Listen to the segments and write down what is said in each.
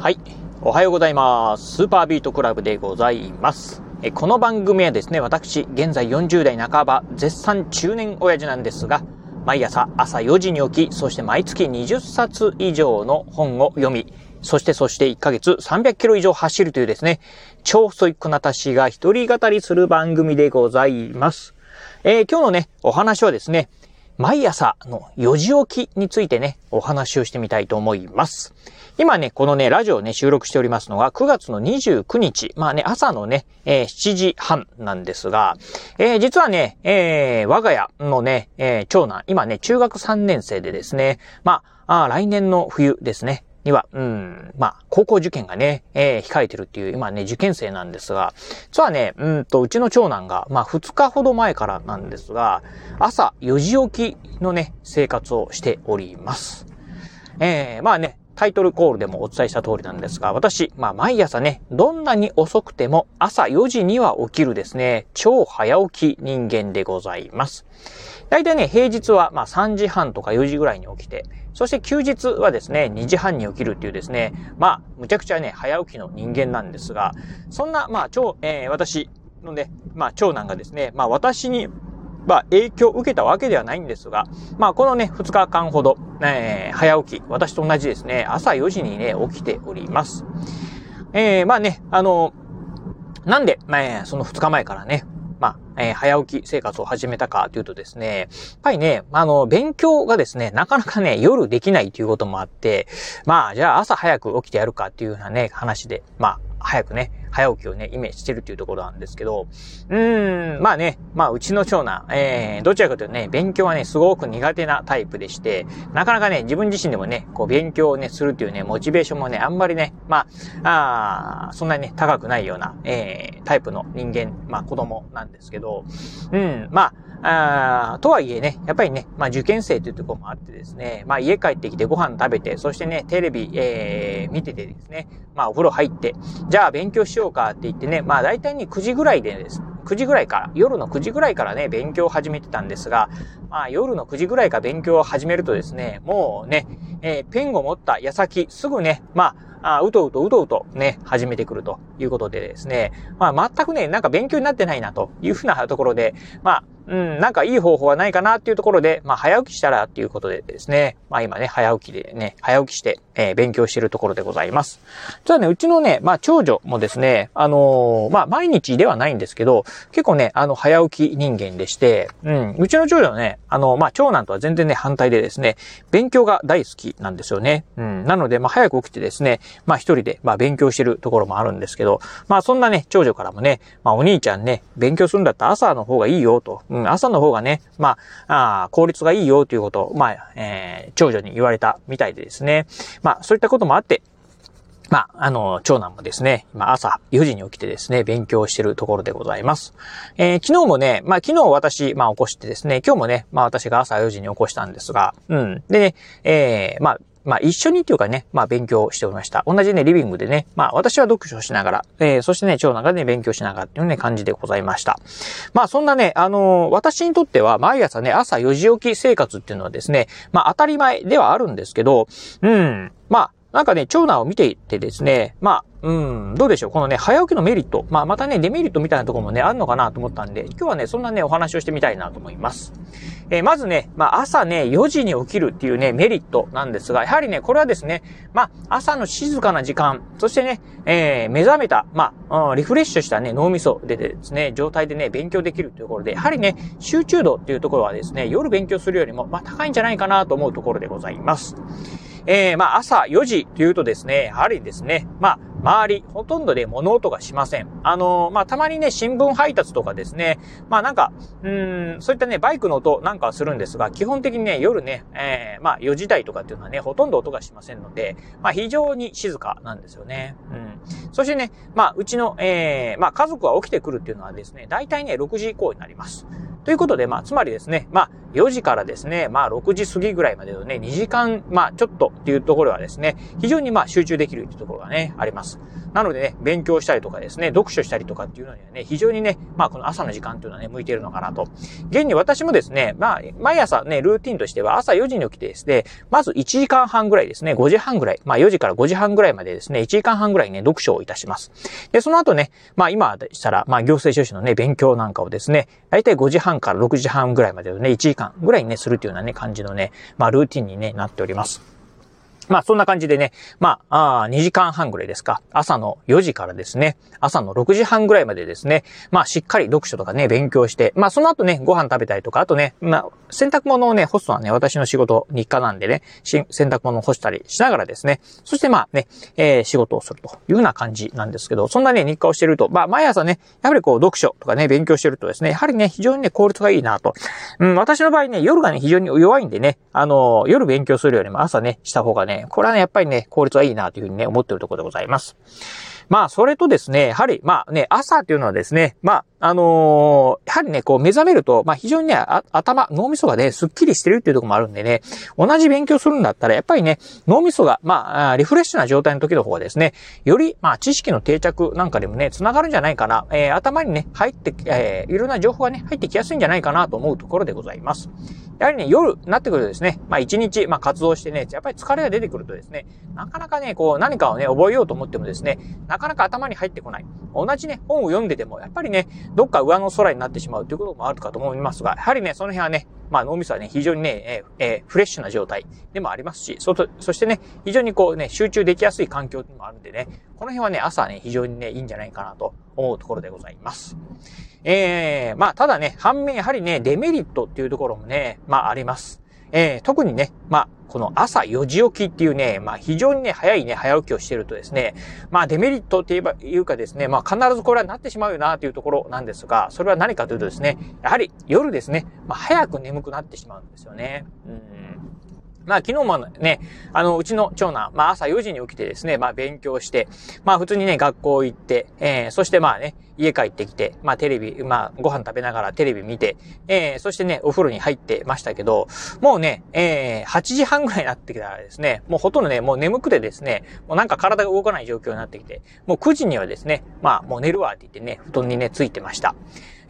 はい。おはようございます。スーパービートクラブでございます。えこの番組はですね、私、現在40代半ば、絶賛中年親父なんですが、毎朝朝4時に起き、そして毎月20冊以上の本を読み、そしてそして1ヶ月300キロ以上走るというですね、超ストイックな私が一人語りする番組でございます。えー今日のね、お話はですね、毎朝の4時起きについてね、お話をしてみたいと思います。今ね、このね、ラジオをね、収録しておりますのが9月の29日。まあね、朝のね、えー7時半なんですが、えー実はね、えー我が家のね、え長男、今ね、中学3年生でですね、まあ、あ来年の冬ですね、には、うん、まあ、高校受験がね、えー控えてるっていう、今ね、受験生なんですが、実はね、うんと、うちの長男が、まあ、2日ほど前からなんですが、朝4時起きのね、生活をしております。えー、まあね、タイトルコールでもお伝えした通りなんですが、私、まあ毎朝ね、どんなに遅くても朝4時には起きるですね、超早起き人間でございます。大体ね、平日はまあ3時半とか4時ぐらいに起きて、そして休日はですね、2時半に起きるっていうですね、まあ、むちゃくちゃね、早起きの人間なんですが、そんな、まあ、超、えー私のね、まあ、長男がですね、まあ、私にまあ、影響を受けたわけではないんですが、まあ、このね、2日間ほど、えー早起き、私と同じですね、朝4時にね、起きております。えーまあね、あの、なんで、まあその2日前からね、まあ、えー早起き生活を始めたかというとですね、やっぱりね、あの、勉強がですね、なかなかね、夜できないということもあって、まあ、じゃあ朝早く起きてやるかっていうようなね、話で、まあ、早くね、早起きをね、イメージしてるっていうところなんですけど、うーん、まあね、まあうちの長男、えー、どちらかというとね、勉強はね、すごく苦手なタイプでして、なかなかね、自分自身でもね、こう勉強をね、するっていうね、モチベーションもね、あんまりね、まあ、あーそんなにね、高くないような、えー、タイプの人間、まあ子供なんですけど、うん、まあ、あーとはいえね、やっぱりね、まあ受験生というところもあってですね、まあ家帰ってきてご飯食べて、そしてね、テレビ、えー、見ててですね、まあお風呂入って、じゃあ勉強しようかって言ってね、まあ大体に、9時ぐらいでです、9時ぐらいから、夜の9時ぐらいからね、勉強を始めてたんですが、まあ夜の9時ぐらいから勉強を始めるとですね、もうね、えーペンを持った矢先、すぐね、まあ、あうとうとうとうとね、始めてくるということでですね、まあ全くね、なんか勉強になってないなというふうなところで、まあ、うん、なんかいい方法はないかなっていうところで、まあ早起きしたらっていうことでですね、まあ今ね、早起きでね、早起きして、えー勉強してるところでございます。実はね、うちのね、まあ長女もですね、あのーまあ毎日ではないんですけど、結構ね、あの、早起き人間でして、うん、うちの長女はね、あの、まあ長男とは全然ね、反対でですね、勉強が大好きなんですよね。うん、なので、まあ早く起きてですね、まあ一人で、まあ勉強してるところもあるんですけど、まあそんなね、長女からもね、まあお兄ちゃんね、勉強するんだったら朝の方がいいよと、うん、朝の方がね、まあ、あ効率がいいよということを、まあ、えー長女に言われたみたいでですね、まあそういったこともあって、まあ、あの、長男もですね、今朝4時に起きてですね、勉強してるところでございます。えー昨日もね、まあ昨日私、まあ起こしてですね、今日もね、まあ私が朝4時に起こしたんですが、うん。でね、えーまあ、まあ一緒にっていうかね、まあ勉強しておりました。同じね、リビングでね、まあ私は読書しながら、えーそしてね、長男がね、勉強しながらっていうね、感じでございました。まあそんなね、あのー私にとっては毎朝ね、朝4時起き生活っていうのはですね、まあ当たり前ではあるんですけど、うん、まあ、なんかね、長男を見ていてですね、まあ、うん、どうでしょう。このね、早起きのメリット。まあ、またね、デメリットみたいなところもね、あるのかなと思ったんで、今日はね、そんなね、お話をしてみたいなと思います。えーまずね、まあ、朝ね、4時に起きるっていうね、メリットなんですが、やはりね、これはですね、まあ、朝の静かな時間、そしてね、えー目覚めた、まあ、うんリフレッシュしたね、脳みそでですね、状態でね、勉強できるというところで、やはりね、集中度っていうところはですね、夜勉強するよりも、まあ、高いんじゃないかなと思うところでございます。えー、まあ、朝4時というとですね、やはりですね、まあ、周り、ほとんどで物音がしません。あのーまあ、たまにね、新聞配達とかですね、まあ、なんか、うん、そういったね、バイクの音なんかはするんですが、基本的にね、夜ね、えー、まあ、4時台とかっていうのはね、ほとんど音がしませんので、まあ、非常に静かなんですよね。うん。そしてね、まあ、うちの、えー、まあ、家族が起きてくるっていうのはですね、大体ね、6時以降になります。ということで、まあ、つまりですね、まあ、4時からですね、まあ、6時過ぎぐらいまでのね、2時間、まあ、ちょっとっていうところはですね、非常にまあ、集中できるっていうところがね、あります。なのでね、勉強したりとかですね、読書したりとかっていうのにはね、非常にね、まあ、この朝の時間っていうのはね、向いているのかなと。現に私もですね、まあ、毎朝ね、ルーティンとしては朝4時に起きてですね、まず1時間半ぐらいですね、5時半ぐらい、まあ、4時から5時半ぐらいまでですね、1時間半ぐらいね、読書をいたします。で、その後ね、まあ、今でしたら、まあ、行政書士のね、勉強なんかをですね、だいたい5時半から6時半ぐらいまでのね、1時間ぐらいにね、するというようなね、感じのね、まあ、ルーティンにね、なっております。まあそんな感じでね、まあ、あ2時間半ぐらいですか。朝の4時からですね、朝の6時半ぐらいまでですね、まあしっかり読書とかね、勉強して、まあその後ね、ご飯食べたりとか、あとね、まあ洗濯物をね、干すのはね、私の仕事日課なんでね、洗濯物を干したりしながらですね、そしてまあね、えー、仕事をするというような感じなんですけど、そんなね、日課をしてると、まあ毎朝ね、やはりこう読書とかね、勉強してるとですね、やはりね、非常にね、効率がいいなと。うん、私の場合ね、夜がね、非常に弱いんでね、あの、夜勉強するよりも朝ね、した方がね、これはね、やっぱりね、効率はいいなというふうにね、思ってるところでございます。まあ、それとですね、やはり、まあね、朝っていうのはですね、まあ、あのー、やはりね、こう目覚めると、まあ非常にね、頭、脳みそがね、スッキリしてるっていうとこもあるんでね、同じ勉強するんだったら、やっぱりね、脳みそが、まあ、リフレッシュな状態の時の方がですね、より、まあ知識の定着なんかでもね、繋がるんじゃないかな、えー、頭にね、入って、えー、いろんな情報がね、入ってきやすいんじゃないかなと思うところでございます。やはりね、夜になってくるとですね、まあ一日、まあ活動してね、やっぱり疲れが出てくるとですね、なかなかね、こう何かをね、覚えようと思ってもですね、なかなか頭に入ってこない。同じね、本を読んでても、やっぱりね、どっか上の空になってしまうということもあるかと思いますが、やはりね、その辺はね、まあ脳みそはね、非常にね、えー、フレッシュな状態でもありますし、そ、そしてね、非常にこうね、集中できやすい環境でもあるんでね、この辺はね、朝ね、非常にね、いいんじゃないかなと思うところでございます。えー、まあ、ただね、反面やはりね、デメリットっていうところもね、まああります。えー、特にね、まあ、この朝4時起きっていうね、まあ非常にね、早いね、早起きをしてるとですね、まあデメリットって言えば、いうかですね、まあ必ずこれはなってしまうよなというところなんですが、それは何かというとですね、やはり夜ですね、まあ早く眠くなってしまうんですよね。うんまあ昨日もね、あの、うちの長男、まあ朝4時に起きてですね、まあ勉強して、まあ普通にね、学校行って、えー、そしてまあね、家帰ってきて、まあテレビ、まあご飯食べながらテレビ見て、えー、そしてね、お風呂に入ってましたけど、もうね、えー、8時半ぐらいになってきたらですね、もうほとんどね、もう眠くてですね、もうなんか体が動かない状況になってきて、もう9時にはですね、まあもう寝るわって言ってね、布団にね、ついてました。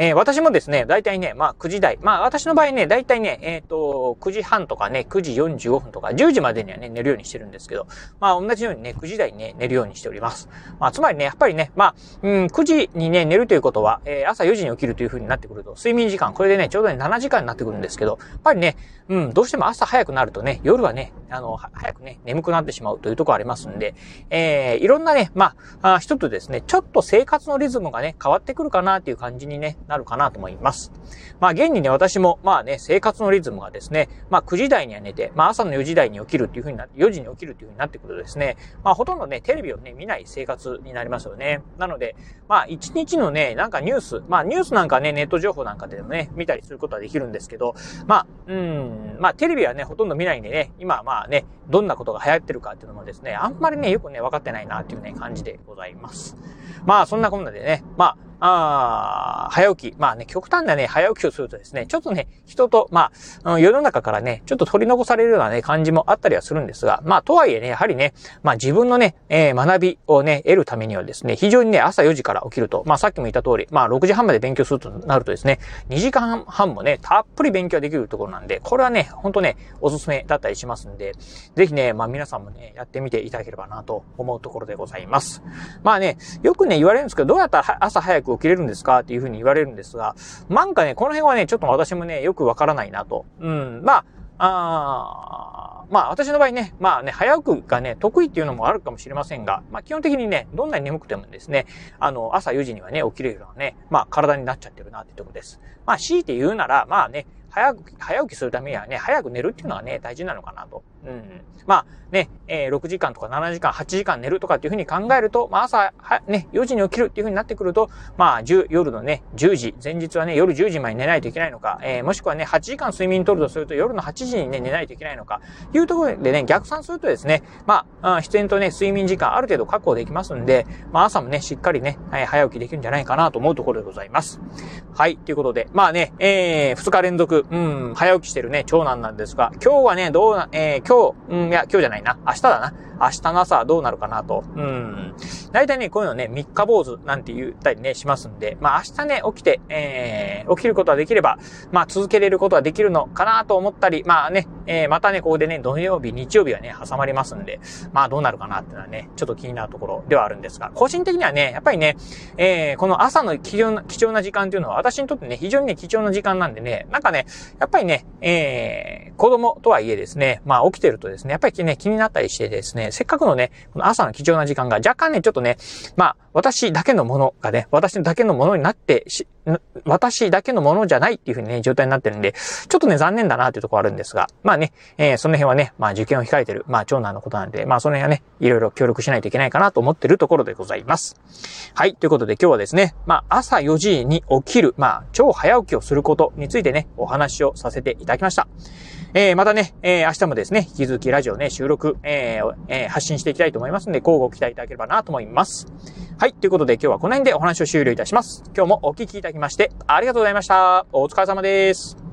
えー、私もですね、だいたいね、まあ9時台。まあ私の場合ね、だいたいね、えっ、ー、と、9時半とかね、9時45分とか、10時までにはね、寝るようにしてるんですけど、まあ同じようにね、9時台にね、寝るようにしております。まあつまりね、やっぱりね、まあ、うん、9時にね、寝るということは、えー、朝4時に起きるという風になってくると、睡眠時間、これでね、ちょうどね、7時間になってくるんですけど、やっぱりね、うん、どうしても朝早くなるとね、夜はね、あの、早くね、眠くなってしまうというところありますんで、えー、いろんなね、まあ、あ一つですね、ちょっと生活のリズムがね、変わってくるかなっていう感じにね、なるかなと思います。ま。あ、現にね、私も、まあね、生活のリズムがですね、まあ、9時台には寝て、まあ、朝の4時台に起きるっていう風になって、4時に起きるっていう風になってくるとですね、まあ、ほとんどね、テレビをね、見ない生活になりますよね。なので、まあ、1日のね、なんかニュース、まあ、ニュースなんかね、ネット情報なんかでもね、見たりすることはできるんですけど、まあ、うん、まあ、テレビはね、ほとんど見ないんでね、今、まあね、どんなことが流行ってるかっていうのもですね、あんまりね、よくね、分かってないなっていうね、感じでございます。まあ、そんなこんなでね、まあ、ああ、早起き。まあね、極端なね、早起きをするとですね、ちょっとね、人と、まあ、世の中からね、ちょっと取り残されるようなね、感じもあったりはするんですが、まあ、とはいえね、やはりね、まあ自分のね、えー、学びをね、得るためにはですね、非常にね、朝4時から起きると、まあさっきも言った通り、まあ6時半まで勉強するとなるとですね、2時間半もね、たっぷり勉強できるところなんで、これはね、ほんとね、おすすめだったりしますんで、ぜひね、まあ皆さんもね、やってみていただければなと思うところでございます。まあね、よくね、言われるんですけど、どうやったら朝早く起きれるんですか？っていうふうに言われるんですが、なんかね、この辺はね、ちょっと私もね、よくわからないなと。うん、まあ、あまあ私の場合ね、まあね、早くがね、得意っていうのもあるかもしれませんが、まあ基本的にね、どんなに眠くてもですね、あの、朝4時にはね、起きれるようなね、まあ体になっちゃってるなってとこです。まあ強いて言うなら、まあね、早く、早起きするためにはね、早く寝るっていうのはね、大事なのかなと。うん。まあ、ね、えー、6時間とか7時間、8時間寝るとかっていうふうに考えると、まあ朝、は、ね、4時に起きるっていうふうになってくると、まあ、10、夜のね、10時、前日はね、夜10時まで寝ないといけないのか、えー、もしくはね、8時間睡眠取るとすると、夜の8時にね、寝ないといけないのか、いうところでね、逆算するとですね、まあ、必然とね、睡眠時間ある程度確保できますんで、まあ朝もね、しっかりね、はい、早起きできるんじゃないかなと思うところでございます。はい、ということで、まあね、えー、2日連続、うん、早起きしてるね、長男なんですが、今日はね、どうな、えー、今日、うん、いや、今日じゃないな、明日だな。明日の朝どうなるかなと。うん。大体ね、こういうのね、三日坊主なんて言ったりね、しますんで、まあ明日ね、起きて、えー、起きることはできれば、まあ続けれることはできるのかなと思ったり、まあね、えー、またね、ここでね、土曜日、日曜日はね、挟まりますんで、まあどうなるかなっていうのはね、ちょっと気になるところではあるんですが、個人的にはね、やっぱりね、えー、この朝の貴重な、貴重な時間っていうのは私にとってね、非常にね、貴重な時間なんでね、なんかね、やっぱりね、えー、子供とはいえですね、まあ起きてるとですね、やっぱりね、気になったりしてですね、せっかくのね、この朝の貴重な時間が若干ね、ちょっとね、まあ、私だけのものがね、私だけのものになってし、私だけのものじゃないっていう風にね、状態になってるんで、ちょっとね、残念だなっていうところあるんですが、まあね、えー、その辺はね、まあ受験を控えてる、まあ長男のことなんで、まあその辺はね、いろいろ協力しないといけないかなと思ってるところでございます。はい、ということで今日はですね、まあ朝4時に起きる、まあ超早起きをすることについてね、お話をさせていただきました。えー、またね、えー、明日もですね、引き続きラジオね、収録、えーえー、発信していきたいと思いますので、交互期待いただければなと思います。はい、ということで今日はこの辺でお話を終了いたします。今日もお聞きいただきまして、ありがとうございました。お疲れ様です。